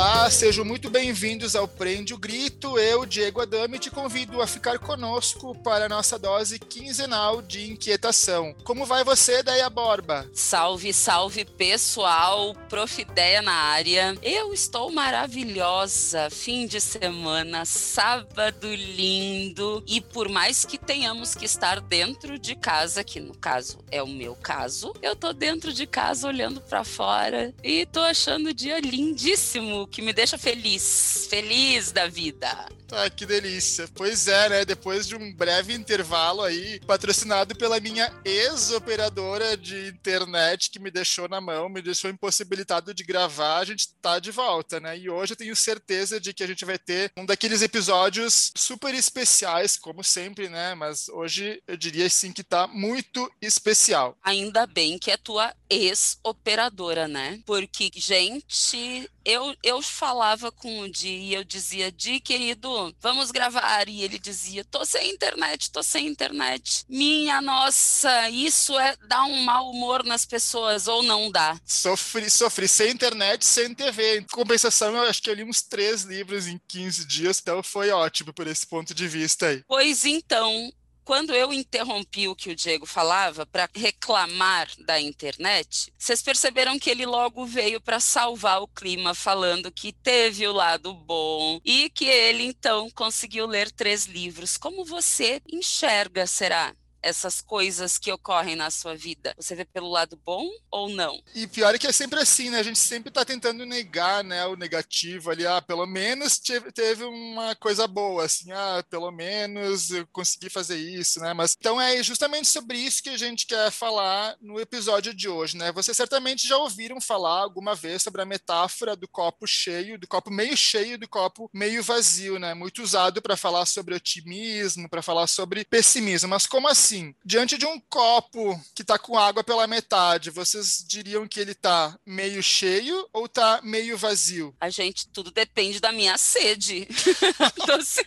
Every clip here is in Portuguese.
Olá, sejam muito bem-vindos ao Prende o Grito. Eu, Diego Adame, te convido a ficar conosco para a nossa dose quinzenal de inquietação. Como vai você, Deia Borba? Salve, salve, pessoal. Profideia na área. Eu estou maravilhosa. Fim de semana, sábado lindo. E por mais que tenhamos que estar dentro de casa, que no caso é o meu caso, eu tô dentro de casa olhando para fora e tô achando o dia lindíssimo que me deixa feliz, feliz da vida. Ah, que delícia. Pois é, né? Depois de um breve intervalo aí, patrocinado pela minha ex-operadora de internet, que me deixou na mão, me deixou impossibilitado de gravar, a gente tá de volta, né? E hoje eu tenho certeza de que a gente vai ter um daqueles episódios super especiais, como sempre, né? Mas hoje eu diria sim que tá muito especial. Ainda bem que é tua ex-operadora, né? Porque, gente, eu, eu falava com o Di e eu dizia, Di, querido, vamos gravar. E ele dizia, tô sem internet, tô sem internet. Minha nossa, isso é dar um mau humor nas pessoas ou não dá? Sofri, sofri sem internet, sem TV. Em compensação, eu acho que eu li uns três livros em 15 dias, então foi ótimo por esse ponto de vista aí. Pois então, quando eu interrompi o que o Diego falava para reclamar da internet, vocês perceberam que ele logo veio para salvar o clima, falando que teve o lado bom e que ele então conseguiu ler três livros. Como você enxerga, será? Essas coisas que ocorrem na sua vida? Você vê pelo lado bom ou não? E pior é que é sempre assim, né? A gente sempre tá tentando negar, né, o negativo ali. Ah, pelo menos teve uma coisa boa, assim, ah, pelo menos eu consegui fazer isso, né? Mas então é justamente sobre isso que a gente quer falar no episódio de hoje, né? Vocês certamente já ouviram falar alguma vez sobre a metáfora do copo cheio, do copo meio cheio, do copo meio vazio, né? Muito usado para falar sobre otimismo, para falar sobre pessimismo. Mas como assim? Assim, diante de um copo que está com água pela metade, vocês diriam que ele está meio cheio ou está meio vazio? A gente, tudo depende da minha sede. então, se,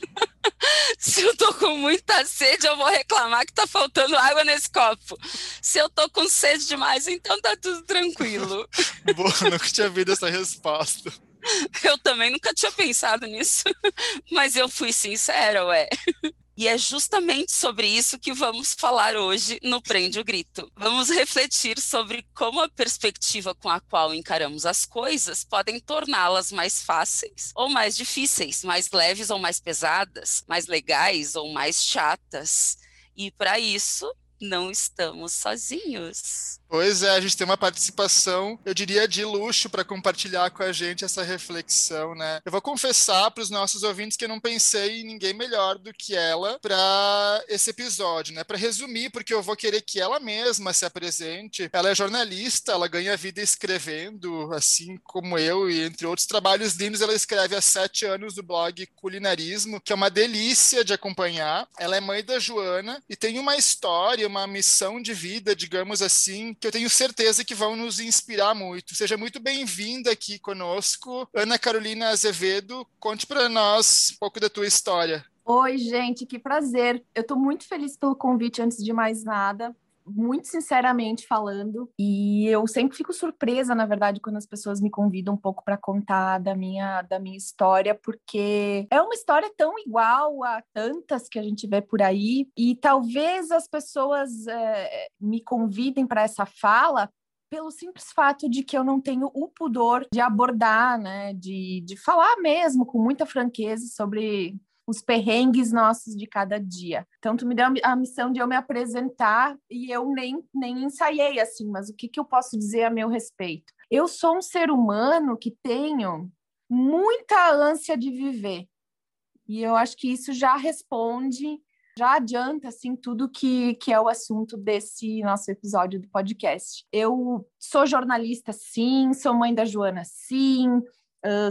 se eu tô com muita sede, eu vou reclamar que tá faltando água nesse copo. Se eu tô com sede demais, então tá tudo tranquilo. Boa, nunca tinha visto essa resposta. Eu também nunca tinha pensado nisso, mas eu fui sincera, ué. E é justamente sobre isso que vamos falar hoje no Prende o Grito. Vamos refletir sobre como a perspectiva com a qual encaramos as coisas podem torná-las mais fáceis ou mais difíceis, mais leves ou mais pesadas, mais legais ou mais chatas. E para isso, não estamos sozinhos. Pois é, a gente tem uma participação, eu diria, de luxo para compartilhar com a gente essa reflexão, né? Eu vou confessar para os nossos ouvintes que eu não pensei em ninguém melhor do que ela para esse episódio, né? Para resumir, porque eu vou querer que ela mesma se apresente. Ela é jornalista, ela ganha vida escrevendo, assim como eu, e entre outros trabalhos lindos, ela escreve há sete anos do blog Culinarismo, que é uma delícia de acompanhar. Ela é mãe da Joana e tem uma história, uma missão de vida, digamos assim, que eu tenho certeza que vão nos inspirar muito. Seja muito bem-vinda aqui conosco. Ana Carolina Azevedo, conte para nós um pouco da tua história. Oi, gente, que prazer. Eu estou muito feliz pelo convite, antes de mais nada muito sinceramente falando, e eu sempre fico surpresa, na verdade, quando as pessoas me convidam um pouco para contar da minha da minha história, porque é uma história tão igual a tantas que a gente vê por aí, e talvez as pessoas é, me convidem para essa fala pelo simples fato de que eu não tenho o pudor de abordar, né, de, de falar mesmo com muita franqueza sobre os perrengues nossos de cada dia. Então, tu me deu a missão de eu me apresentar e eu nem, nem ensaiei assim, mas o que, que eu posso dizer a meu respeito? Eu sou um ser humano que tenho muita ânsia de viver. E eu acho que isso já responde, já adianta assim tudo que, que é o assunto desse nosso episódio do podcast. Eu sou jornalista, sim, sou mãe da Joana, sim,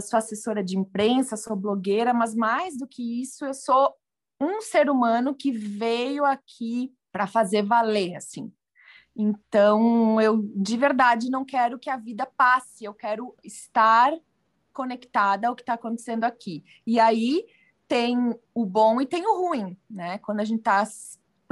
sou assessora de imprensa, sou blogueira, mas mais do que isso, eu sou um ser humano que veio aqui para fazer valer, assim. Então, eu de verdade não quero que a vida passe, eu quero estar conectada ao que está acontecendo aqui. E aí tem o bom e tem o ruim, né? Quando a gente está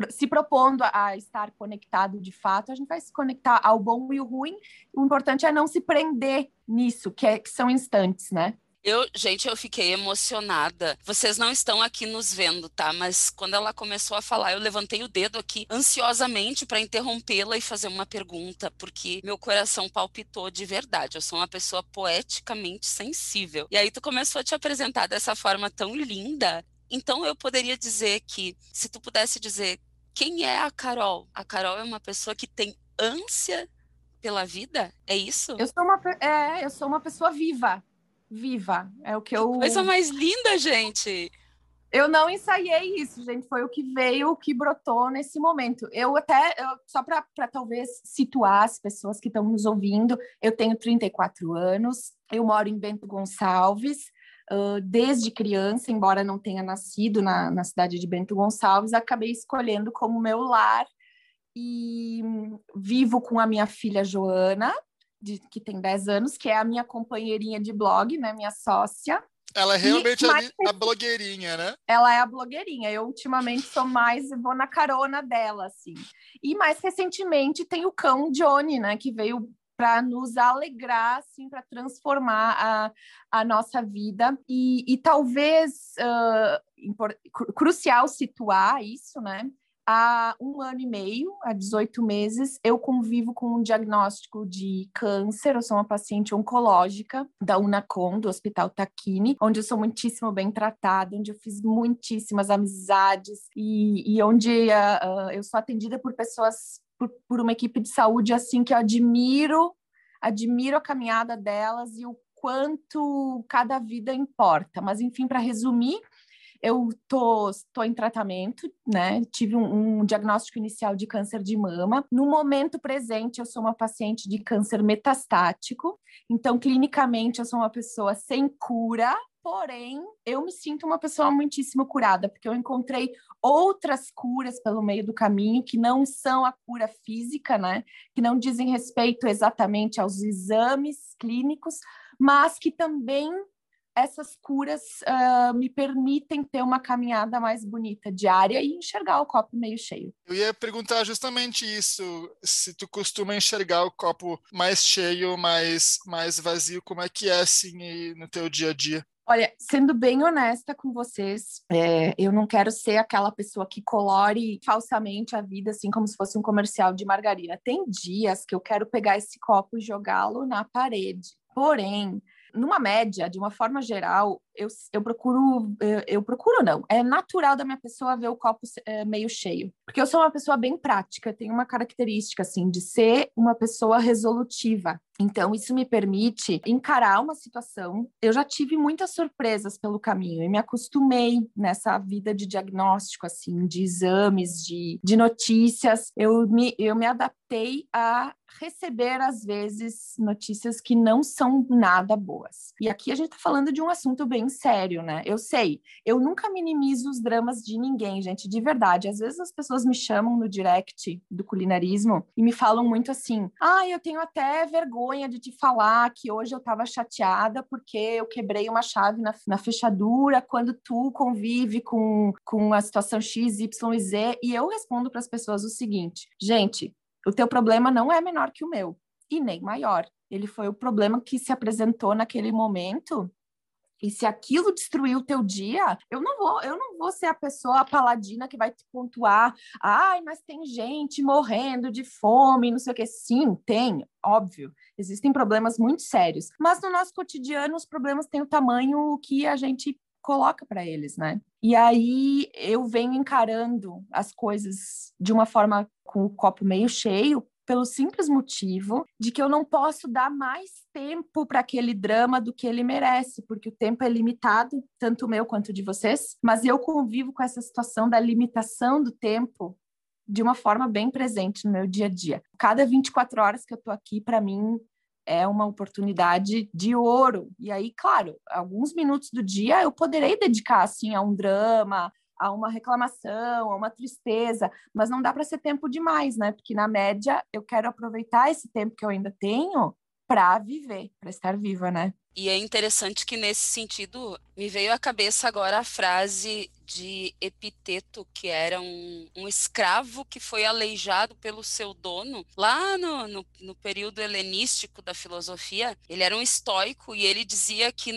se propondo a, estar conectado de fato, a gente vai se conectar ao bom e o ruim. O importante é não se prender nisso, que, é, que são instantes, né? Eu, gente, eu fiquei emocionada. Vocês não estão aqui nos vendo, tá? Mas quando ela começou a falar, eu levantei o dedo aqui ansiosamente para interrompê-la e fazer uma pergunta, porque meu coração palpitou de verdade. Eu sou uma pessoa poeticamente sensível. E aí tu começou a te apresentar dessa forma tão linda. Então eu poderia dizer que, se tu pudesse dizer quem é a Carol? A Carol é uma pessoa que tem ânsia pela vida? É isso? Eu sou uma, é, eu sou uma pessoa viva viva. É o que eu. Coisa mais linda, gente. Eu não ensaiei isso, gente. Foi o que veio, o que brotou nesse momento. Eu até, eu, só para talvez situar as pessoas que estão nos ouvindo, eu tenho 34 anos, eu moro em Bento Gonçalves. Uh, desde criança, embora não tenha nascido na, na cidade de Bento Gonçalves, acabei escolhendo como meu lar e vivo com a minha filha Joana, de, que tem 10 anos, que é a minha companheirinha de blog, né, minha sócia. Ela é realmente mais... a, a, blogueirinha, né? Ela é a blogueirinha. Eu ultimamente sou mais, vou na carona dela, assim. E mais recentemente tem o cão Johnny, né, que veio para nos alegrar, assim, para transformar a, a nossa vida. E, e talvez uh, crucial situar isso, né? há um ano e meio, há 18 meses, eu convivo com um diagnóstico de câncer. Eu sou uma paciente oncológica da Unacom, do Hospital Taquini, onde eu sou muitíssimo bem tratada, onde eu fiz muitíssimas amizades e, e onde uh, uh, eu sou atendida por pessoas, por, por uma equipe de saúde assim que eu admiro, admiro a caminhada delas e o quanto cada vida importa. Mas, enfim, para resumir, eu tô, tô em tratamento, né? Tive um, um, diagnóstico inicial de câncer de mama. No momento presente, eu sou uma paciente de câncer metastático. Então, clinicamente, eu sou uma pessoa sem cura, Porém, eu me sinto uma pessoa muitíssimo curada, porque eu encontrei outras curas pelo meio do caminho que não são a cura física, né? Que não dizem respeito exatamente aos exames clínicos, mas que também essas curas uh, me permitem ter uma caminhada mais bonita diária e enxergar o copo meio cheio. Eu ia perguntar justamente isso, se tu costuma enxergar o copo mais cheio, mais, mais vazio, como é que é assim no teu dia a dia? Olha, sendo bem honesta com vocês, é, eu não quero ser aquela pessoa que colore falsamente a vida, assim como se fosse um comercial de margarina. Tem dias que eu quero pegar esse copo e jogá-lo na parede. Porém, numa média, de uma forma geral, eu, eu procuro, eu, eu, procuro não, é natural da minha pessoa ver o copo é, meio cheio, porque eu sou uma pessoa bem prática, tenho uma característica, assim, de ser uma pessoa resolutiva, então, isso me permite encarar uma situação. Eu já tive muitas surpresas pelo caminho e me acostumei nessa vida de diagnóstico, assim, de exames, de, de notícias. Eu me, eu me adaptei a receber, às vezes, notícias que não são nada boas. E aqui a gente está falando de um assunto bem sério, né? Eu sei, eu nunca minimizo os dramas de ninguém, gente, de verdade. Às vezes as pessoas me chamam no direct do culinarismo e me falam muito assim: ah, eu tenho até vergonha de te falar que hoje eu estava chateada porque eu quebrei uma chave na, na fechadura quando tu convive com, com a situação X, Y e Z. E eu respondo para as pessoas o seguinte: gente, o teu problema não é menor que o meu e nem maior. Ele foi o problema que se apresentou naquele momento. E se aquilo destruir o teu dia, eu não vou, eu não vou ser a pessoa a paladina que vai te pontuar. Ai, mas tem gente morrendo de fome, não sei o que. Sim, tem, óbvio. Existem problemas muito sérios. Mas no nosso cotidiano, os problemas têm o tamanho que a gente coloca para eles, né? E aí eu venho encarando as coisas de uma forma com o copo meio cheio, pelo simples motivo de que eu não posso dar mais tempo para aquele drama do que ele merece, porque o tempo é limitado, tanto o meu quanto de vocês, mas eu convivo com essa situação da limitação do tempo de uma forma bem presente no meu dia a dia. Cada 24 horas que eu estou aqui, para mim, é uma oportunidade de ouro. E aí, claro, alguns minutos do dia eu poderei dedicar assim a um drama, a uma reclamação, a uma tristeza, mas não dá para ser tempo demais, né? Porque na média eu quero aproveitar esse tempo que eu ainda tenho para viver, para estar viva, né? E é interessante que nesse sentido me veio à cabeça agora a frase de Epiteto, que era um, um escravo que foi aleijado pelo seu dono lá no, no, no período helenístico da filosofia. Ele era um estoico e ele dizia que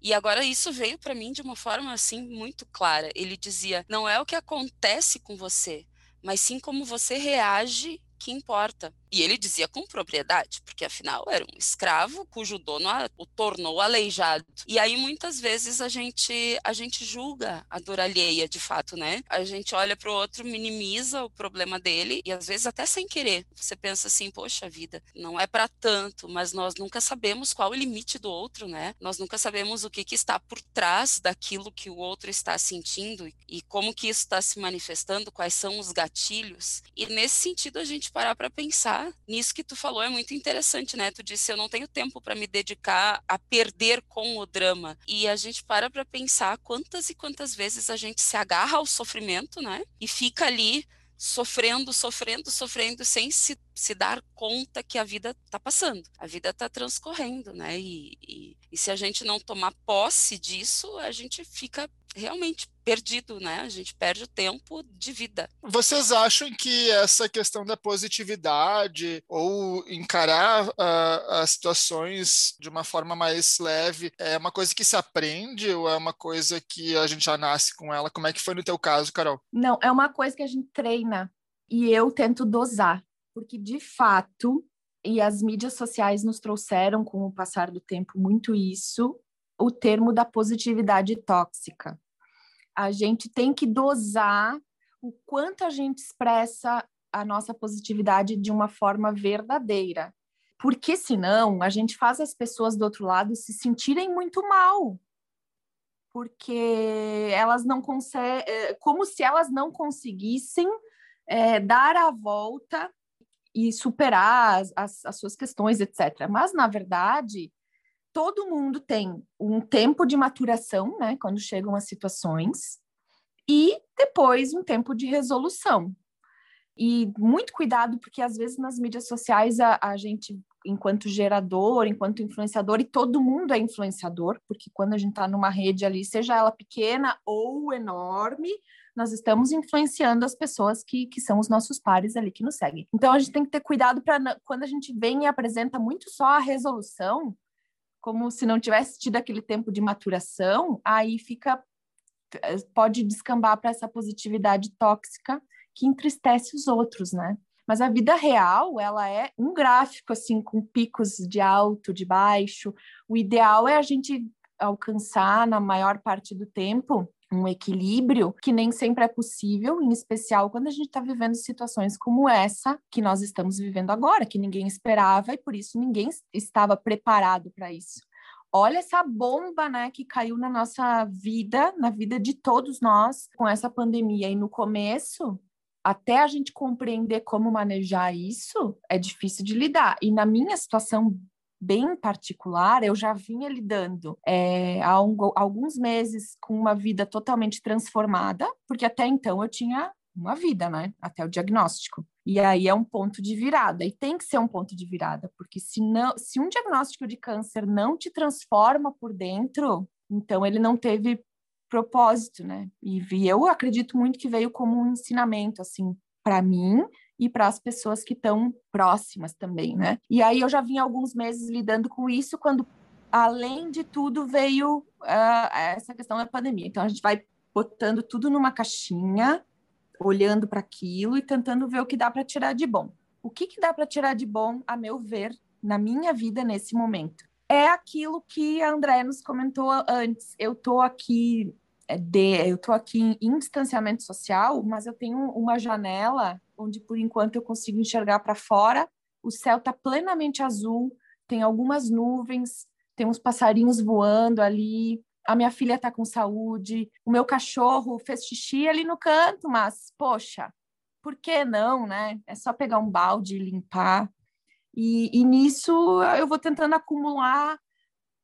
E agora isso veio para mim de uma forma assim muito clara. Ele dizia: "Não é o que acontece com você, mas sim como você reage que importa. E ele dizia com propriedade, porque afinal era um escravo cujo dono o tornou aleijado. E aí muitas vezes a gente a gente julga a dor alheia, de fato, né? A gente olha para o outro, minimiza o problema dele e às vezes até sem querer. Você pensa assim, poxa vida, não é para tanto, mas nós nunca sabemos qual o limite do outro, né? Nós nunca sabemos o que, que está por trás daquilo que o outro está sentindo e como que isso está se manifestando, quais são os gatilhos. E nesse sentido a gente parar para pensar nisso que tu falou é muito interessante, né? Tu disse eu não tenho tempo para me dedicar a perder com o drama. E a gente para para pensar quantas e quantas vezes a gente se agarra ao sofrimento, né? E fica ali sofrendo, sofrendo, sofrendo, sem se, se dar conta que a vida está passando, a vida está transcorrendo, né? E, e, e, se a gente não tomar posse disso, a gente fica realmente perdido, né? A gente perde o tempo de vida. Vocês acham que essa questão da positividade ou encarar uh, as situações de uma forma mais leve é uma coisa que se aprende ou é uma coisa que a gente já nasce com ela? Como é que foi no teu caso, Carol? Não, é uma coisa que a gente treina e eu tento dosar, porque de fato e as mídias sociais nos trouxeram com o passar do tempo muito isso, o termo da positividade tóxica a gente tem que dosar o quanto a gente expressa a nossa positividade de uma forma verdadeira. Porque senão a gente faz as pessoas do outro lado se sentirem muito mal. Porque elas não conseguem, é, como se elas não conseguissem é, dar a volta e superar as, as, as suas questões, etc. Mas, na verdade, todo mundo tem um tempo de maturação, né, quando chegam as situações, e depois um tempo de resolução. E muito cuidado, porque às vezes nas mídias sociais a, a gente, enquanto gerador, enquanto influenciador, e todo mundo é influenciador, porque quando a gente está numa rede ali, seja ela pequena ou enorme, nós estamos influenciando as pessoas que, que são os nossos pares ali que nos seguem. Então a gente tem que ter cuidado para quando a gente vem e apresenta muito só a resolução, como se não tivesse tido aquele tempo de maturação, aí fica pode descambar para essa positividade tóxica que entristece os outros, né? Mas a vida real, ela é um gráfico assim com picos de alto, de baixo. O ideal é a gente alcançar na maior parte do tempo um equilíbrio que nem sempre é possível, em especial quando a gente está vivendo situações como essa que nós estamos vivendo agora, que ninguém esperava e por isso ninguém estava preparado para isso. Olha essa bomba, né, que caiu na nossa vida, na vida de todos nós com essa pandemia. E no começo, até a gente compreender como manejar isso, é difícil de lidar. E na minha situação bem particular, eu já vinha lidando é, há um, alguns meses com uma vida totalmente transformada, porque até então eu tinha uma vida, né? Até o diagnóstico. E aí é um ponto de virada, e tem que ser um ponto de virada, porque se, não, se um diagnóstico de câncer não te transforma por dentro, então ele não teve propósito, né? E, e eu acredito muito que veio como um ensinamento, assim, para mim e para as pessoas que estão próximas também, né? E aí eu já vim alguns meses lidando com isso, quando, além de tudo, veio uh, essa questão da pandemia. Então a gente vai botando tudo numa caixinha olhando para aquilo e tentando ver o que dá para tirar de bom. O que, que dá para tirar de bom, a meu ver, na minha vida nesse momento? É aquilo que a André nos comentou antes. Eu estou aqui é, de, eu estou aqui em distanciamento social, mas eu tenho uma janela onde por enquanto eu consigo enxergar para fora. O céu está plenamente azul, tem algumas nuvens, tem uns passarinhos voando ali, a minha filha está com saúde, o meu cachorro fez xixi ali no canto, mas, poxa, por que não, né? É só pegar um balde e limpar. E, e nisso eu vou tentando acumular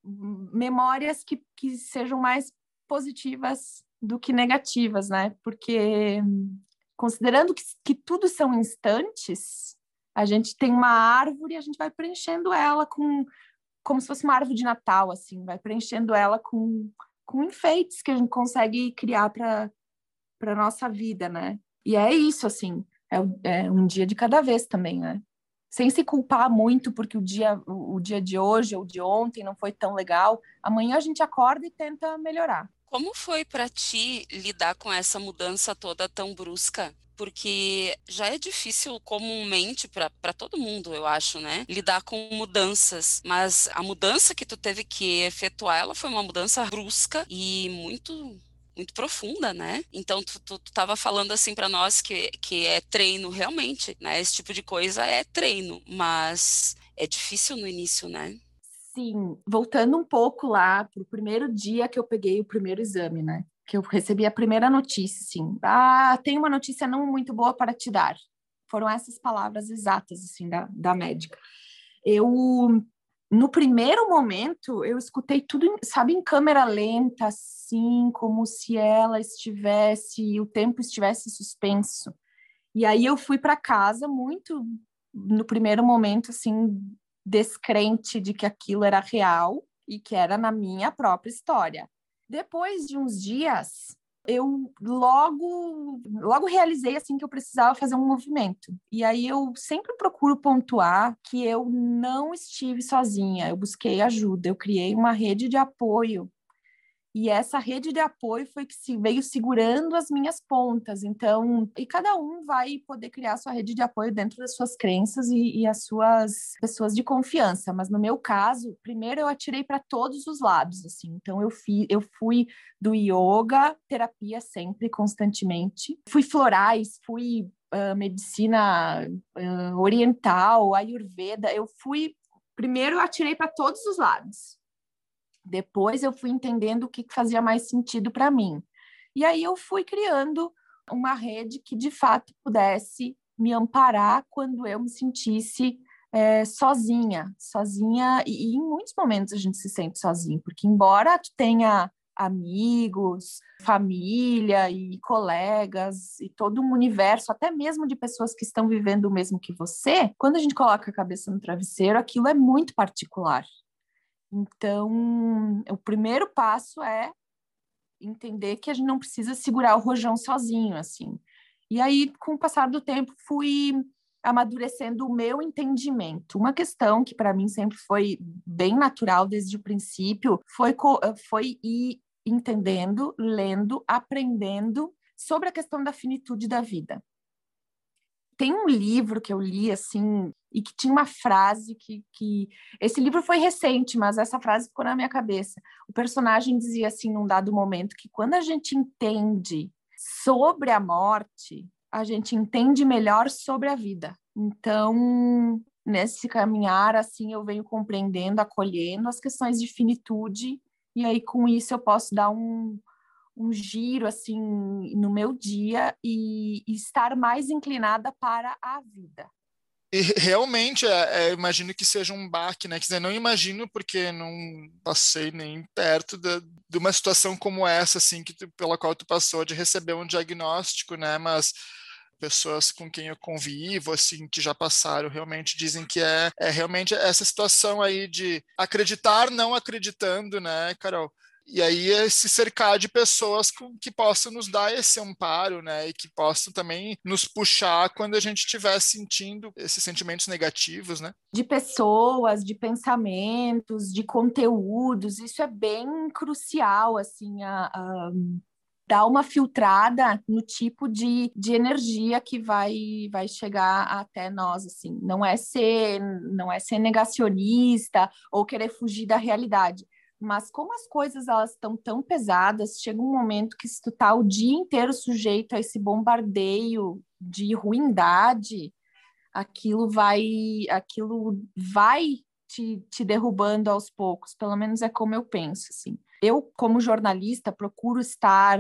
memórias que, que sejam mais positivas do que negativas, né? Porque considerando que, que tudo são instantes, a gente tem uma árvore e a gente vai preenchendo ela com como se fosse uma árvore de Natal, assim, vai preenchendo ela com, com enfeites que a gente consegue criar para para nossa vida, né? E é isso, assim, é, é, um dia de cada vez também, né? sem se culpar muito porque o dia, o, o dia de hoje ou de ontem não foi tão legal. Amanhã a gente acorda e tenta melhorar. Como foi para ti lidar com essa mudança toda tão brusca? Porque já é difícil comumente para todo mundo, eu acho, né? Lidar com mudanças. Mas a mudança que tu teve que efetuar, ela foi uma mudança brusca e muito muito profunda, né? Então tu, tu, tu tava falando assim para nós que, que é treino realmente, né? Esse tipo de coisa é treino, mas é difícil no início, né? Sim, voltando um pouco lá pro primeiro dia que eu peguei o primeiro exame, né? Que eu recebi a primeira notícia, assim, ah, tem uma notícia não muito boa para te dar. Foram essas palavras exatas, assim, da, da médica. Eu no primeiro momento, eu escutei tudo, sabe, em câmera lenta, assim, como se ela estivesse, o tempo estivesse suspenso. E aí eu fui para casa muito, no primeiro momento, assim, descrente de que aquilo era real e que era na minha própria história. Depois de uns dias, eu logo logo realizei assim que eu precisava fazer um movimento. E aí eu sempre procuro pontuar que eu não estive sozinha, eu busquei ajuda, eu criei uma rede de apoio e essa rede de apoio foi que se veio segurando as minhas pontas. Então, e cada um vai poder criar sua rede de apoio dentro das suas crenças e, e as suas pessoas de confiança. Mas no meu caso, primeiro eu atirei para todos os lados, assim. Então eu fui, eu fui do yoga, terapia sempre, constantemente. Fui florais, fui uh, medicina uh, oriental, ayurveda. Eu fui primeiro eu atirei para todos os lados. Depois eu fui entendendo o que fazia mais sentido para mim. E aí eu fui criando uma rede que de fato pudesse me amparar quando eu me sentisse é, sozinha, sozinha, e, e, em muitos momentos a gente se sente sozinho, porque embora tu tenha amigos, família e colegas e todo um universo, até mesmo de pessoas que estão vivendo o mesmo que você, quando a gente coloca a cabeça no travesseiro, aquilo é muito particular. Então, o primeiro passo é entender que a gente não precisa segurar o rojão sozinho, assim. E aí, com o passar do tempo, fui amadurecendo o meu entendimento. Uma questão que para mim sempre foi bem natural desde o princípio foi, foi ir entendendo, lendo, aprendendo sobre a questão da finitude da vida. Tem um livro que eu li, assim, e que tinha uma frase que, que. Esse livro foi recente, mas essa frase ficou na minha cabeça. O personagem dizia, assim, num dado momento, que quando a gente entende sobre a morte, a gente entende melhor sobre a vida. Então, nesse caminhar, assim, eu venho compreendendo, acolhendo as questões de finitude, e aí com isso eu posso dar um, um giro assim no meu dia e, e estar mais inclinada para a vida. E realmente, é, é, imagino que seja um baque, né? Quer dizer, não imagino porque não passei nem perto de, de uma situação como essa, assim, que tu, pela qual tu passou de receber um diagnóstico, né? Mas pessoas com quem eu convivo, assim, que já passaram, realmente dizem que é, é realmente essa situação aí de acreditar não acreditando, né, Carol? E aí é se cercar de pessoas com, que possam nos dar esse amparo, né? E que possam também nos puxar quando a gente estiver sentindo esses sentimentos negativos, né? De pessoas, de pensamentos, de conteúdos, isso é bem crucial, assim, a, a dar uma filtrada no tipo de, de energia que vai vai chegar até nós assim não é ser não é ser negacionista ou querer fugir da realidade mas como as coisas elas estão tão pesadas, chega um momento que se tu tá o dia inteiro sujeito a esse bombardeio de ruindade, aquilo vai, aquilo vai te, te derrubando aos poucos, pelo menos é como eu penso, assim. Eu, como jornalista, procuro estar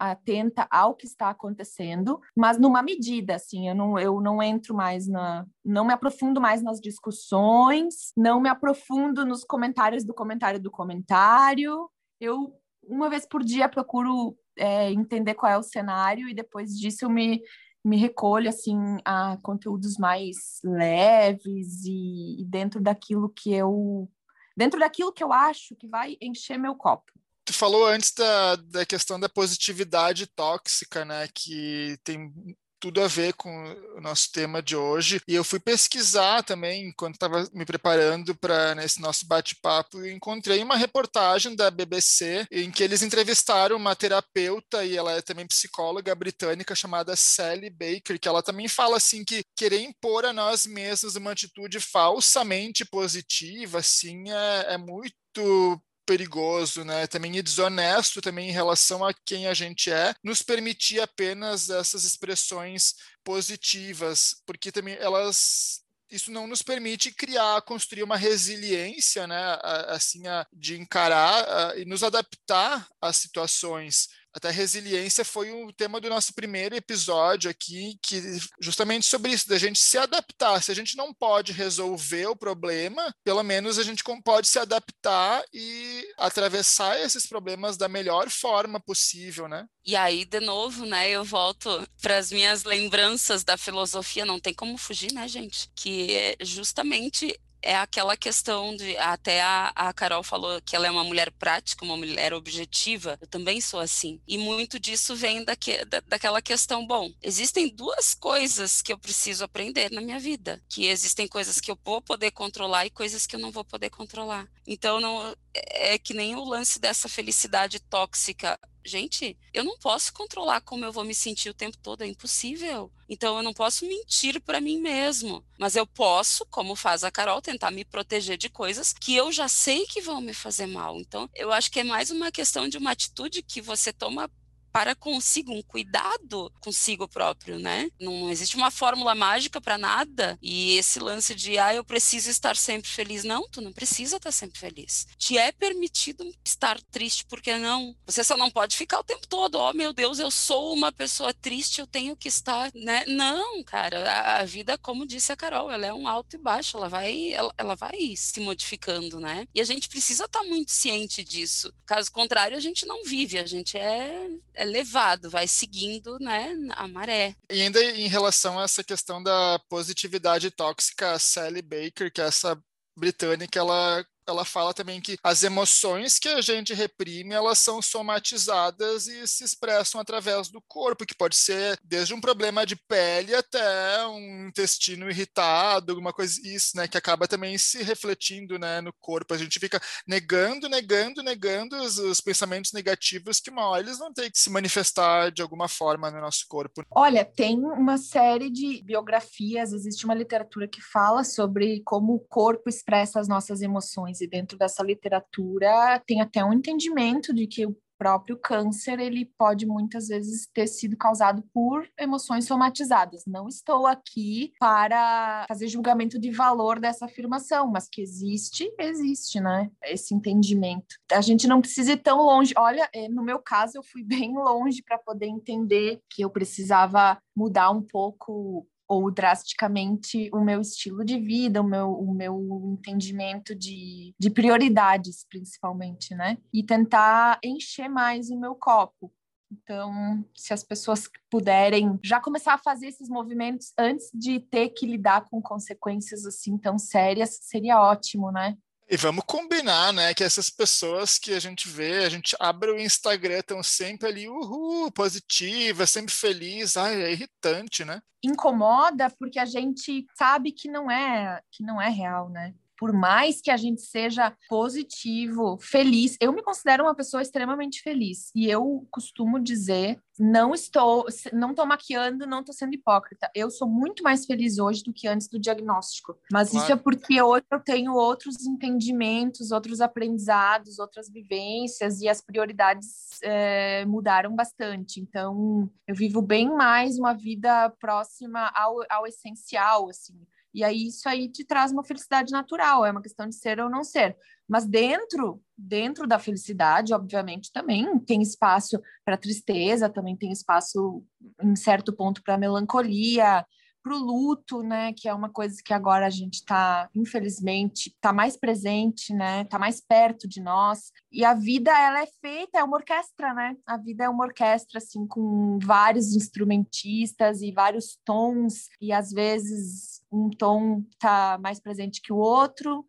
atenta ao que está acontecendo, mas numa medida, assim, eu não, eu não entro mais na, não me aprofundo mais nas discussões, não me aprofundo nos comentários do comentário do comentário. Eu uma vez por dia procuro é, entender qual é o cenário e depois disso eu me me recolho assim a conteúdos mais leves e, e dentro daquilo que eu dentro daquilo que eu acho que vai encher meu copo tu falou antes da, da questão da positividade tóxica, né? Que tem tudo a ver com o nosso tema de hoje. E eu fui pesquisar também, enquanto estava me preparando para nesse nosso bate-papo, e encontrei uma reportagem da BBC em que eles entrevistaram uma terapeuta e ela é também psicóloga britânica chamada Sally Baker, que ela também fala assim que querer impor a nós mesmos uma atitude falsamente positiva, assim, é, é muito perigoso, né? Também e desonesto também em relação a quem a gente é, nos permitir apenas essas expressões positivas, porque também elas isso não nos permite criar, construir uma resiliência, né, assim, de encarar e nos adaptar às situações até resiliência foi o tema do nosso primeiro episódio aqui, que justamente sobre isso, da gente se adaptar. Se a gente não pode resolver o problema, pelo menos a gente pode se adaptar e atravessar esses problemas da melhor forma possível, né? E aí, de novo, né, eu volto para as minhas lembranças da filosofia, não tem como fugir, né, gente? Que é justamente é aquela questão de até a, a Carol falou que ela é uma mulher prática, uma mulher objetiva. Eu também sou assim. E muito disso vem daque, da, daquela questão, bom, existem duas coisas que eu preciso aprender na minha vida, que existem coisas que eu vou poder controlar e coisas que eu não vou poder controlar. Então não é, é que nem o lance dessa felicidade tóxica gente, eu não posso controlar como eu vou me sentir o tempo todo, é impossível. Então eu não posso mentir para mim mesmo, mas eu posso, como faz a Carol, tentar me proteger de coisas que eu já sei que vão me fazer mal. Então eu acho que é mais uma questão de uma atitude que você toma para consigo, um cuidado consigo próprio, né? Não, existe uma fórmula mágica para nada. E esse lance de, ah, eu preciso estar sempre feliz. Não, tu não precisa estar sempre feliz. Te é permitido estar triste, porque não? Você só não pode ficar o tempo todo, oh meu Deus, eu sou uma pessoa triste, eu tenho que estar, né? Não, cara, a, a vida, como disse a Carol, ela é um alto e baixo, ela vai, ela, ela vai se modificando, né? E a gente precisa estar muito ciente disso. Caso contrário, a gente não vive, a gente é é levado, vai seguindo né, a maré. E ainda em relação a essa questão da positividade tóxica, a Sally Baker, que é essa britânica, ela ela fala também que as emoções que a gente reprime, elas são somatizadas e se expressam através do corpo, que pode ser desde um problema de pele até um intestino irritado, alguma coisa isso, né, que acaba também se refletindo, né, no corpo. A gente fica negando, negando, negando os, os pensamentos negativos que uma hora eles vão ter que se manifestar de alguma forma no nosso corpo. Olha, tem uma série de biografias, existe uma literatura que fala sobre como o corpo expressa as nossas emoções e dentro dessa literatura tem até um entendimento de que o próprio câncer ele pode muitas vezes ter sido causado por emoções somatizadas. Não estou aqui para fazer julgamento de valor dessa afirmação, mas que existe, existe, né? Esse entendimento. A gente não precisa ir tão longe. Olha, eh, no meu caso eu fui bem longe para poder entender que eu precisava mudar um pouco ou drasticamente o meu estilo de vida, o meu, o meu entendimento de, de prioridades, principalmente, né? E tentar encher mais o meu copo. Então, se as pessoas puderem já começar a fazer esses movimentos antes de ter que lidar com consequências assim tão sérias, seria ótimo, né? E vamos combinar, né, que essas pessoas que a gente vê, a gente abre o Instagram, estão sempre ali, uhul, positiva, sempre feliz, ai, é irritante, né? Incomoda porque a gente sabe que não é, que não é real, né? Por mais que a gente seja positivo, feliz, eu me considero uma pessoa extremamente feliz e eu costumo dizer, não estou, não estou maquiando, não estou sendo hipócrita. Eu sou muito mais feliz hoje do que antes do diagnóstico. Mas claro. isso é porque hoje eu tenho outros entendimentos, outros aprendizados, outras vivências e as prioridades é, mudaram bastante. Então, eu vivo bem mais uma vida próxima ao, ao essencial, assim e aí isso aí te traz uma felicidade natural, é uma questão de ser ou não ser. Mas dentro, dentro da felicidade, obviamente, também tem espaço para tristeza, também tem espaço em certo ponto para melancolia, para o luto, né, que é uma coisa que agora a gente está, infelizmente, está mais presente, né, está mais perto de nós. E a vida, ela é feita, é uma orquestra, né? A vida é uma orquestra, assim, com vários instrumentistas e vários tons, e às vezes um tom está mais presente que o outro,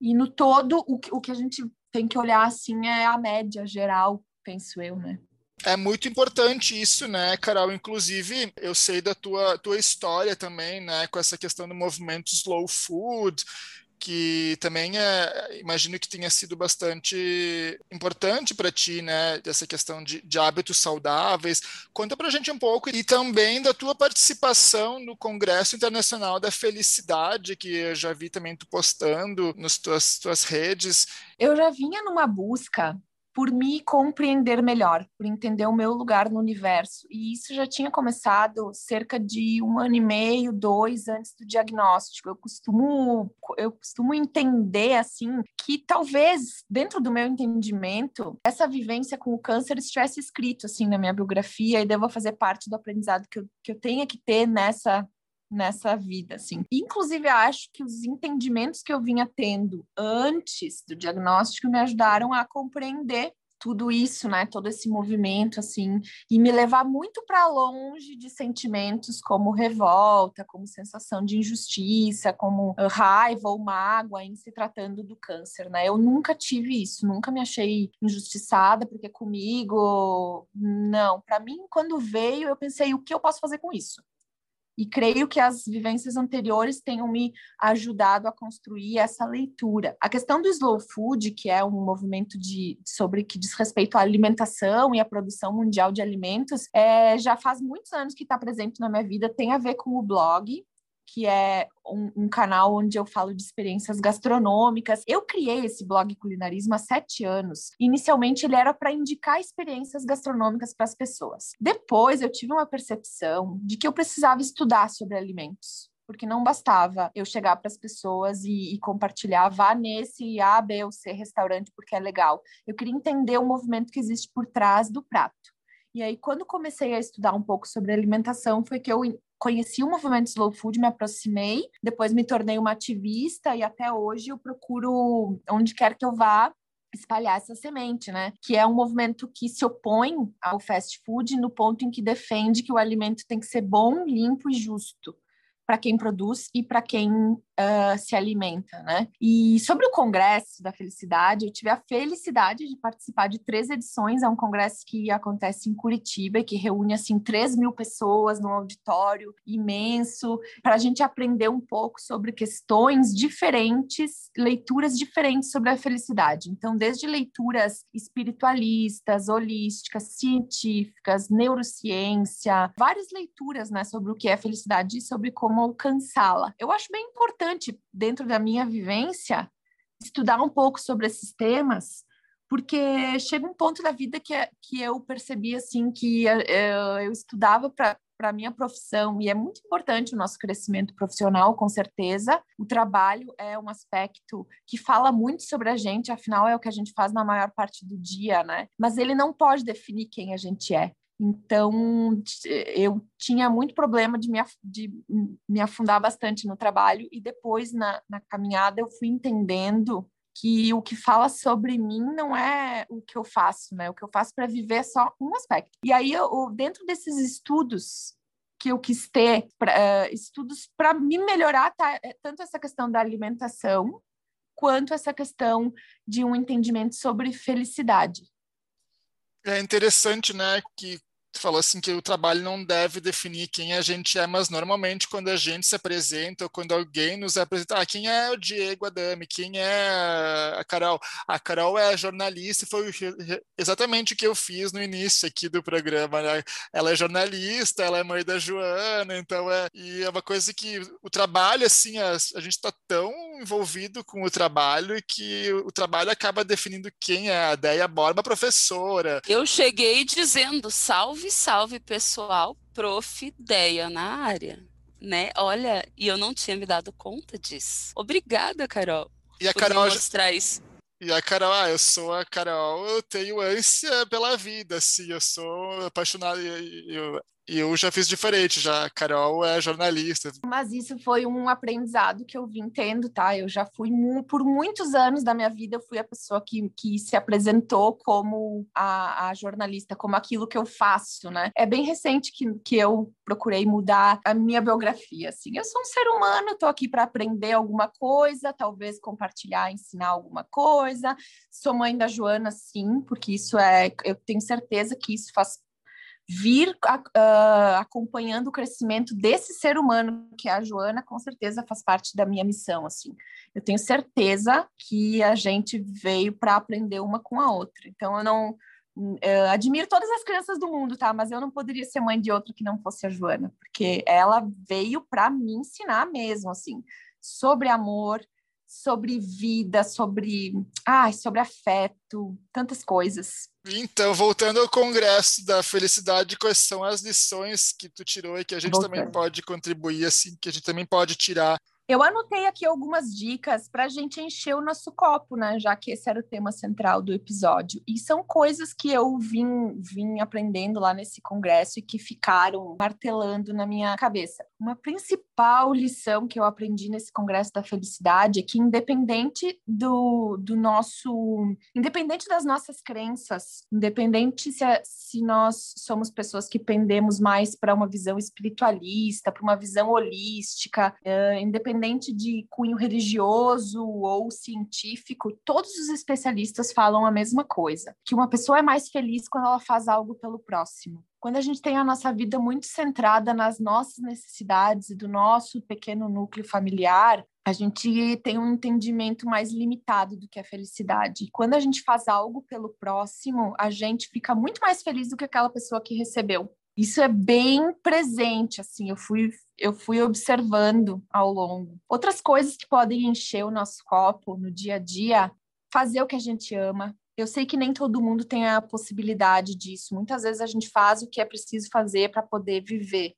e no todo, o, o que a gente tem que olhar, assim, é a média geral, penso eu, né? É muito importante isso, né, Carol? Inclusive, eu sei da tua, tua história também, né, com essa questão do movimento slow food, que também é, imagino que tenha sido bastante importante para ti, né, dessa questão de, de hábitos saudáveis. Conta para a gente um pouco e também da tua participação no Congresso Internacional da Felicidade, que eu já vi também tu postando nas tuas, tuas redes. Eu já vinha numa busca por me compreender melhor, por entender o meu lugar no universo. E isso já tinha começado cerca de um ano e meio, dois antes do diagnóstico. Eu costumo, eu costumo entender assim que talvez dentro do meu entendimento essa vivência com o câncer estivesse escrito assim na minha biografia e deva fazer parte do aprendizado que eu, que eu tenha que ter nessa nessa vida, assim. Inclusive, acho que os entendimentos que eu vinha tendo antes do diagnóstico me ajudaram a compreender tudo isso, né, todo esse movimento assim, e me levar muito para longe de sentimentos como revolta, como sensação de injustiça, como ah, raiva ou mágoa em se tratando do câncer, né? Eu nunca tive isso, nunca me achei injustiçada porque comigo, não, para mim quando veio eu pensei o que eu posso fazer com isso? E creio que as vivências anteriores tenham me ajudado a construir essa leitura. A questão do slow food, que é um movimento de, sobre que diz respeito à alimentação e à produção mundial de alimentos, é, já faz muitos anos que está presente na minha vida, tem a ver com o blog, que é um, um, canal onde eu falo de experiências gastronômicas. Eu criei esse blog Culinarismo há sete anos. Inicialmente, ele era para indicar experiências gastronômicas para as pessoas. Depois, eu tive uma percepção de que eu precisava estudar sobre alimentos porque não bastava eu chegar para as pessoas e, e, compartilhar, vá nesse A, B ou C restaurante porque é legal. Eu queria entender o movimento que existe por trás do prato. E aí, quando comecei a estudar um pouco sobre alimentação, foi que eu conheci o movimento Slow Food, me aproximei, depois me tornei uma ativista e até hoje eu procuro, onde quer que eu vá, espalhar essa semente, né? Que é um movimento que se opõe ao fast food no ponto em que defende que o alimento tem que ser bom, limpo e justo para quem produz e para quem uh, se alimenta, né? E sobre o Congresso da Felicidade, eu tive a felicidade de participar de três edições. É um congresso que acontece em Curitiba e que reúne assim 3 mil pessoas num auditório imenso para a gente aprender um pouco sobre questões diferentes, leituras diferentes sobre a felicidade. Então, desde leituras espiritualistas, holísticas, científicas, neurociência, várias leituras, né, sobre o que é felicidade e sobre como como alcançá-la. Eu acho bem importante, dentro da minha vivência, estudar um pouco sobre esses temas, porque chega um ponto da vida que, que eu percebi assim que eu, eu estudava para para minha profissão, e é muito importante o nosso crescimento profissional, com certeza. O trabalho é um aspecto que fala muito sobre a gente, afinal, é o que a gente faz na maior parte do dia, né? Mas ele não pode definir quem a gente é. Então, eu tinha muito problema de me, de me afundar bastante no trabalho, e depois, na, na caminhada, eu fui entendendo que o que fala sobre mim não é o que eu faço, né? O que eu faço para viver é só um aspecto. E aí, eu, dentro desses estudos que eu quis ter, pra, uh, estudos para me melhorar, tá, é tanto essa questão da alimentação, quanto essa questão de um entendimento sobre felicidade. É interessante, né, que tu falou assim que o trabalho não deve definir quem a gente é, mas normalmente quando a gente se apresenta ou quando alguém nos apresenta, ah, quem é o Diego Adame, quem é a Carol? A Carol é jornalista, foi exatamente o que eu fiz no início aqui do programa, né? Ela é jornalista, ela é mãe da Joana, então é e é uma coisa que o trabalho assim, a, a gente está tão envolvido com o trabalho que o trabalho acaba definindo quem é a Deia Borba, professora. Eu cheguei dizendo salve Salve, salve, pessoal, prof. Deia na área, né? Olha, e eu não tinha me dado conta disso. Obrigada, Carol. E a Carol mostrar isso. E a Carol, ah, eu sou a Carol, eu tenho ânsia pela vida, assim, eu sou apaixonado, eu, E eu já fiz diferente, já Carol é jornalista. Mas isso foi um aprendizado que eu vim tendo, tá? Eu já fui, por muitos anos da minha vida, eu fui a pessoa que, que se apresentou como a, a jornalista, como aquilo que eu faço, né? É bem recente que, que eu procurei mudar a minha biografia, assim. Eu sou um ser humano, tô aqui para aprender alguma coisa, talvez compartilhar, ensinar alguma coisa. Sou mãe da Joana, sim, porque isso é, eu tenho certeza que isso faz vir uh, acompanhando o crescimento desse ser humano que é a Joana, com certeza faz parte da minha missão, assim. Eu tenho certeza que a gente veio para aprender uma com a outra. Então eu não eu admiro todas as crianças do mundo, tá? Mas eu não poderia ser mãe de outra que não fosse a Joana, porque ela veio para me ensinar mesmo, assim, sobre amor, sobre vida, sobre, ai, sobre afeto, tantas coisas. Então, voltando ao Congresso da Felicidade, quais são as lições que tu tirou e que a gente voltando. também pode contribuir, assim, que a gente também pode tirar eu anotei aqui algumas dicas para a gente encher o nosso copo, né? Já que esse era o tema central do episódio. E são coisas que eu vim, vim aprendendo lá nesse congresso e que ficaram martelando na minha cabeça. Uma principal lição que eu aprendi nesse congresso da felicidade é que, independente do, do nosso. Independente das nossas crenças, independente se, se nós somos pessoas que pendemos mais para uma visão espiritualista, para uma visão holística, independente independente de cunho religioso ou científico, todos os especialistas falam a mesma coisa: que uma pessoa é mais feliz quando ela faz algo pelo próximo. Quando a gente tem a nossa vida muito centrada nas nossas necessidades e do nosso pequeno núcleo familiar, a gente tem um entendimento mais limitado do que a felicidade. Quando a gente faz algo pelo próximo, a gente fica muito mais feliz do que aquela pessoa que recebeu. Isso é bem presente, assim, eu fui, eu fui observando ao longo. Outras coisas que podem encher o nosso copo no dia a dia, fazer o que a gente ama. Eu sei que nem todo mundo tem a possibilidade disso. Muitas vezes a gente faz o que é preciso fazer para poder viver.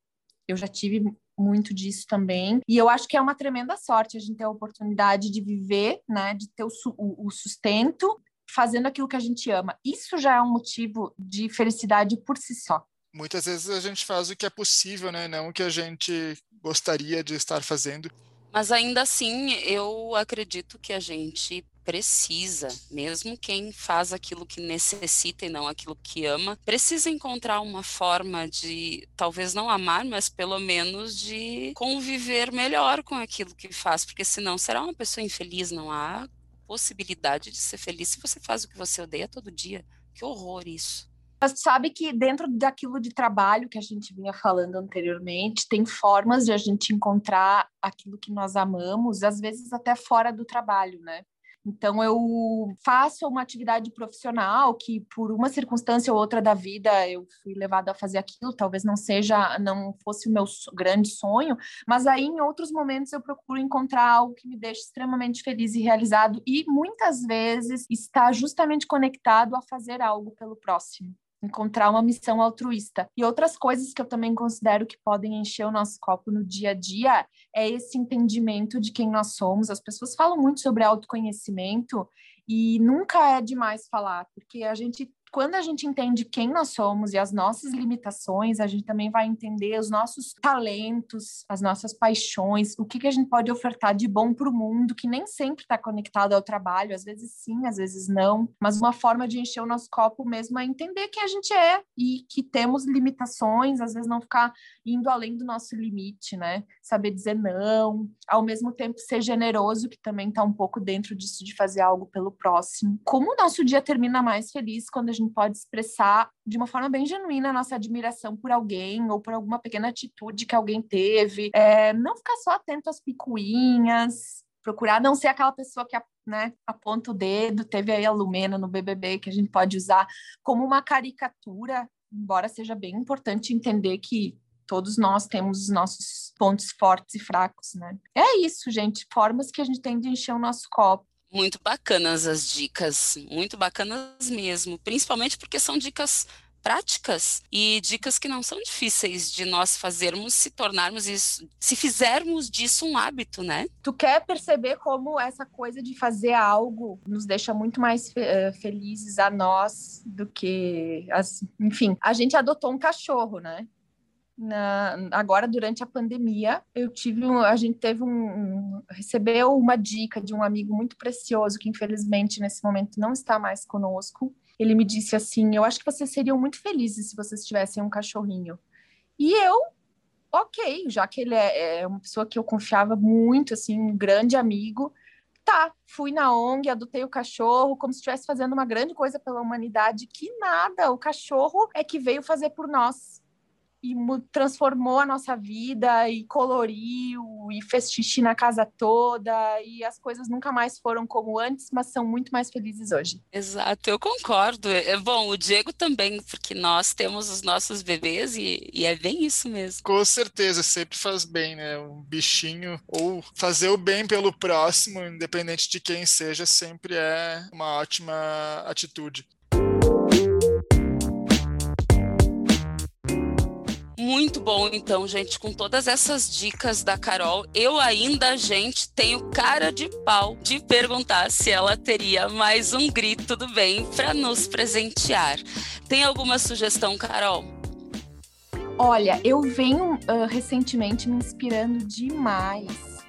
Eu já tive muito disso também. E eu acho que é uma tremenda sorte a gente ter a oportunidade de viver, né, de ter o, o, o sustento fazendo aquilo que a gente ama. Isso já é um motivo de felicidade por si só muitas vezes a gente faz o que é possível, né? Não o que a gente gostaria de estar fazendo. Mas ainda assim, eu acredito que a gente precisa, mesmo quem faz aquilo que necessita e não aquilo que ama, precisa encontrar uma forma de, talvez não amar, mas pelo menos de conviver melhor com aquilo que faz, porque senão será uma pessoa infeliz, não há possibilidade de ser feliz se você faz o que você odeia todo dia. Que horror isso. Mas sabe que dentro daquilo de trabalho que a gente vinha falando anteriormente, tem formas de a gente encontrar aquilo que nós amamos, às vezes até fora do trabalho, né? Então, eu faço uma atividade profissional que, por uma circunstância ou outra da vida, eu fui levada a fazer aquilo. Talvez não seja, não fosse o meu grande sonho, mas aí, em outros momentos, eu procuro encontrar algo que me deixe extremamente feliz e realizado. E muitas vezes está justamente conectado a fazer algo pelo próximo encontrar uma missão altruísta. E outras coisas que eu também considero que podem encher o nosso copo no dia a dia é esse entendimento de quem nós somos. As pessoas falam muito sobre autoconhecimento e nunca é demais falar, porque a gente quando a gente entende quem nós somos e as nossas limitações, a gente também vai entender os nossos talentos, as nossas paixões, o que, que a gente pode ofertar de bom para o mundo, que nem sempre está conectado ao trabalho, às vezes sim, às vezes não, mas uma forma de encher o nosso copo mesmo é entender quem a gente é e que temos limitações, às vezes não ficar indo além do nosso limite, né? Saber dizer não, ao mesmo tempo ser generoso, que também está um pouco dentro disso de fazer algo pelo próximo. Como o nosso dia termina mais feliz quando a gente pode expressar de uma forma bem genuína a nossa admiração por alguém ou por alguma pequena atitude que alguém teve. É, não ficar só atento às picuinhas, procurar não ser aquela pessoa que né, aponta o dedo. Teve aí a Lumena no BBB que a gente pode usar como uma caricatura, embora seja bem importante entender que todos nós temos os nossos pontos fortes e fracos, né? É isso, gente, formas que a gente tem de encher o nosso copo. Muito bacanas as dicas, muito bacanas mesmo, principalmente porque são dicas práticas e dicas que não são difíceis de nós fazermos, se tornarmos isso, se fizermos disso um hábito, né? Tu quer perceber como essa coisa de fazer algo nos deixa muito mais fe eh, felizes a nós do que as, enfim, a gente adotou um cachorro, né? Na, agora durante a pandemia, eu tive a gente teve um, um, recebeu uma dica de um amigo muito precioso que infelizmente nesse momento não está mais conosco. Ele me disse assim: "Eu acho que vocês seriam muito felizes se vocês tivessem um cachorrinho". E eu, ok, já que ele é, é uma pessoa que eu confiava muito, assim, um grande amigo, tá, fui na ONG, adotei o cachorro, como se estivesse fazendo uma grande coisa pela humanidade, que nada, o cachorro é que veio fazer por nós e transformou a nossa vida e coloriu e fez xixi na casa toda e as coisas nunca mais foram como antes, mas são muito mais felizes hoje. Exato, eu concordo. É bom, o Diego também, porque nós temos os nossos bebês e, e é bem isso mesmo. Com certeza, sempre faz bem, né? Um bichinho ou fazer o bem pelo próximo, independente de quem seja, sempre é uma ótima atitude. Muito bom, então, gente, com todas essas dicas da Carol, eu ainda, gente, tenho cara de pau de perguntar se ela teria mais um grito do bem para nos presentear. Tem alguma sugestão, Carol? Olha, eu venho uh, recentemente me inspirando demais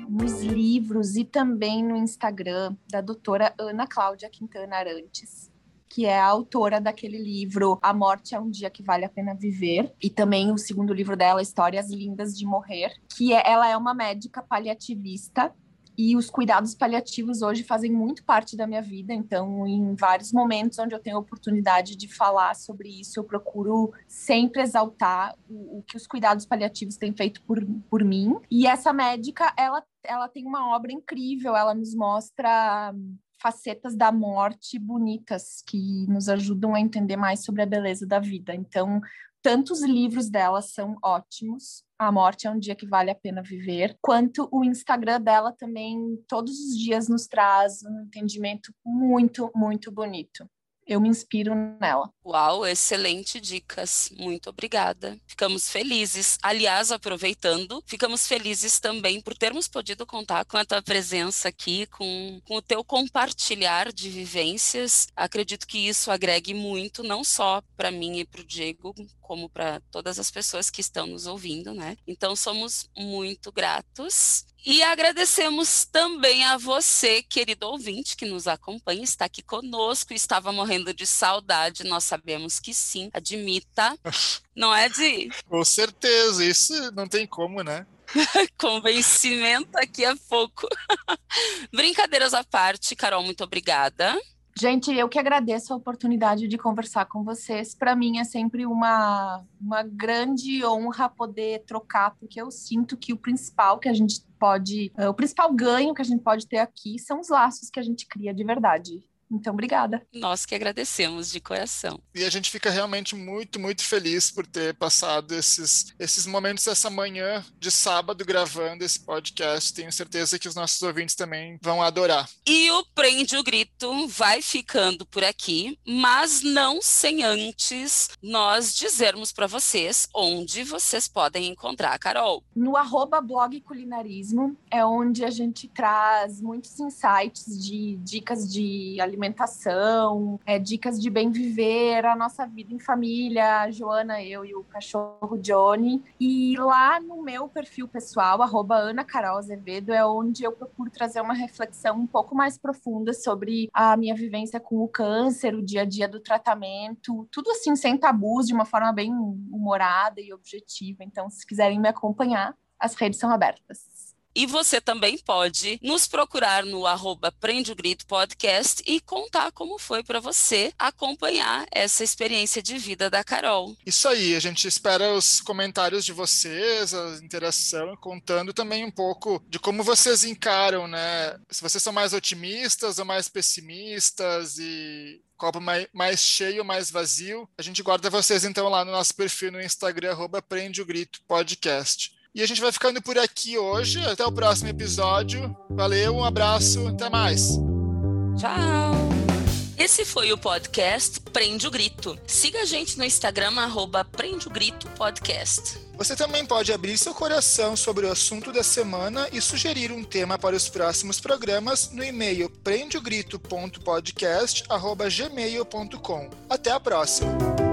nos livros e também no Instagram da doutora Ana Cláudia Quintana Arantes que é a autora daquele livro A Morte é um Dia que Vale a Pena Viver, e também o segundo livro dela, Histórias Lindas de Morrer, que é, ela é uma médica paliativista e os cuidados paliativos hoje fazem muito parte da minha vida, então, em vários momentos onde eu tenho oportunidade de falar sobre isso, eu procuro sempre exaltar o, o que os cuidados paliativos têm feito por, por mim. E essa médica, ela, ela tem uma obra incrível, ela nos mostra facetas da morte bonitas que nos ajudam a entender mais sobre a beleza da vida. Então, tantos livros dela são ótimos. A morte é um dia que vale a pena viver, quanto o Instagram dela também todos os dias nos traz um entendimento muito, muito bonito eu me inspiro nela. Uau, excelente dicas. Muito obrigada. Ficamos felizes. Aliás, aproveitando, ficamos felizes também por termos podido contar com a tua presença aqui, com, com o teu compartilhar de vivências. Acredito que isso agregue muito, não só para mim e para o Diego, como para todas as pessoas que estão nos ouvindo, né? Então, somos muito gratos. E agradecemos também a você, querido ouvinte, que nos acompanha, está aqui conosco, estava morrendo de saudade, nós sabemos que sim, admita, não é, Di? Com certeza, isso não tem como, né? Convencimento aqui a pouco. Brincadeiras à parte, Carol, muito obrigada. Gente, eu que agradeço a oportunidade de conversar com vocês. Para mim é sempre uma, uma grande honra poder trocar, porque eu sinto que o principal que a gente pode, o principal ganho que a gente pode ter aqui são os laços que a gente cria de verdade. Então, obrigada. Nós que agradecemos de coração. E a gente fica realmente muito, muito feliz por ter passado esses, esses momentos essa manhã de sábado gravando esse podcast. Tenho certeza que os nossos ouvintes também vão adorar. E o Prende o Grito vai ficando por aqui, mas não sem antes nós dizermos para vocês onde vocês podem encontrar a Carol. No arroba blog culinarismo é onde a gente traz muitos insights de dicas de alimentação alimentação, é, dicas de bem viver, a nossa vida em família, a Joana, eu e o cachorro Johnny. E lá no meu perfil pessoal, Ana Carol Azevedo, é onde eu procuro trazer uma reflexão um pouco mais profunda sobre a minha vivência com o câncer, o dia a dia do tratamento, tudo assim, sem tabus, de uma forma bem humorada e objetiva. Então, se quiserem me acompanhar, as redes são abertas. E você também pode nos procurar no arroba Prende o Grito Podcast e contar como foi para você acompanhar essa experiência de vida da Carol. Isso aí, a gente espera os comentários de vocês, a interação, contando também um pouco de como vocês encaram, né? Se vocês são mais otimistas ou mais pessimistas e copo mais, mais cheio, mais vazio. A gente guarda vocês então lá no nosso perfil no Instagram, arroba Prende o Grito Podcast. E a gente vai ficando por aqui hoje. Até o próximo episódio. Valeu, um abraço, até mais. Tchau. Esse foi o podcast Prende o Grito. Siga a gente no Instagram, arroba Prende o Grito Podcast. Você também pode abrir seu coração sobre o assunto da semana e sugerir um tema para os próximos programas no e-mail prendeogrito.podcast.gmail.com. Até a próxima!